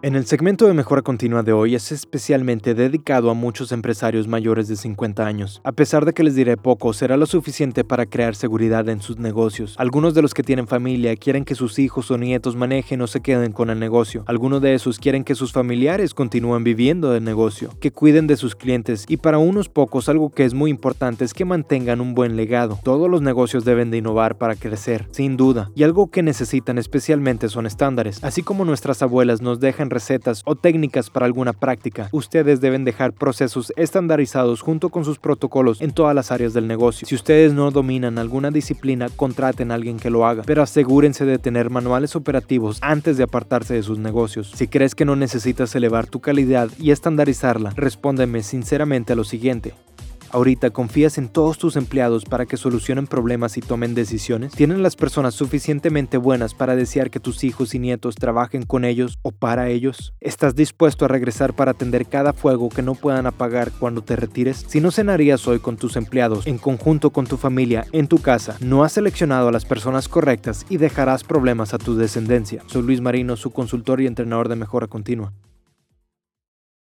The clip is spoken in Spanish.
En el segmento de mejora continua de hoy es especialmente dedicado a muchos empresarios mayores de 50 años. A pesar de que les diré poco, será lo suficiente para crear seguridad en sus negocios. Algunos de los que tienen familia quieren que sus hijos o nietos manejen o se queden con el negocio. Algunos de esos quieren que sus familiares continúen viviendo del negocio, que cuiden de sus clientes y para unos pocos algo que es muy importante es que mantengan un buen legado. Todos los negocios deben de innovar para crecer, sin duda, y algo que necesitan especialmente son estándares, así como nuestras abuelas nos dejan recetas o técnicas para alguna práctica. Ustedes deben dejar procesos estandarizados junto con sus protocolos en todas las áreas del negocio. Si ustedes no dominan alguna disciplina, contraten a alguien que lo haga, pero asegúrense de tener manuales operativos antes de apartarse de sus negocios. Si crees que no necesitas elevar tu calidad y estandarizarla, respóndeme sinceramente a lo siguiente. Ahorita confías en todos tus empleados para que solucionen problemas y tomen decisiones. ¿Tienen las personas suficientemente buenas para desear que tus hijos y nietos trabajen con ellos o para ellos? ¿Estás dispuesto a regresar para atender cada fuego que no puedan apagar cuando te retires? Si no cenarías hoy con tus empleados, en conjunto con tu familia, en tu casa, no has seleccionado a las personas correctas y dejarás problemas a tu descendencia. Soy Luis Marino, su consultor y entrenador de mejora continua.